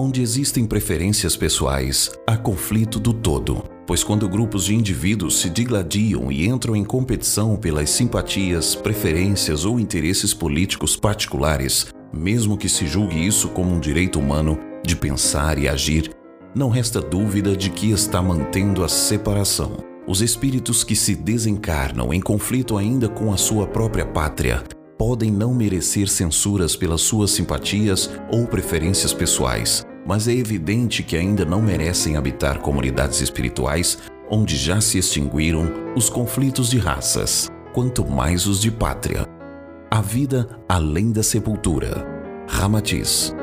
Onde existem preferências pessoais, há conflito do todo, pois quando grupos de indivíduos se digladiam e entram em competição pelas simpatias, preferências ou interesses políticos particulares, mesmo que se julgue isso como um direito humano de pensar e agir, não resta dúvida de que está mantendo a separação. Os espíritos que se desencarnam em conflito ainda com a sua própria pátria podem não merecer censuras pelas suas simpatias ou preferências pessoais, mas é evidente que ainda não merecem habitar comunidades espirituais onde já se extinguiram os conflitos de raças, quanto mais os de pátria. A vida além da sepultura. Ramatiz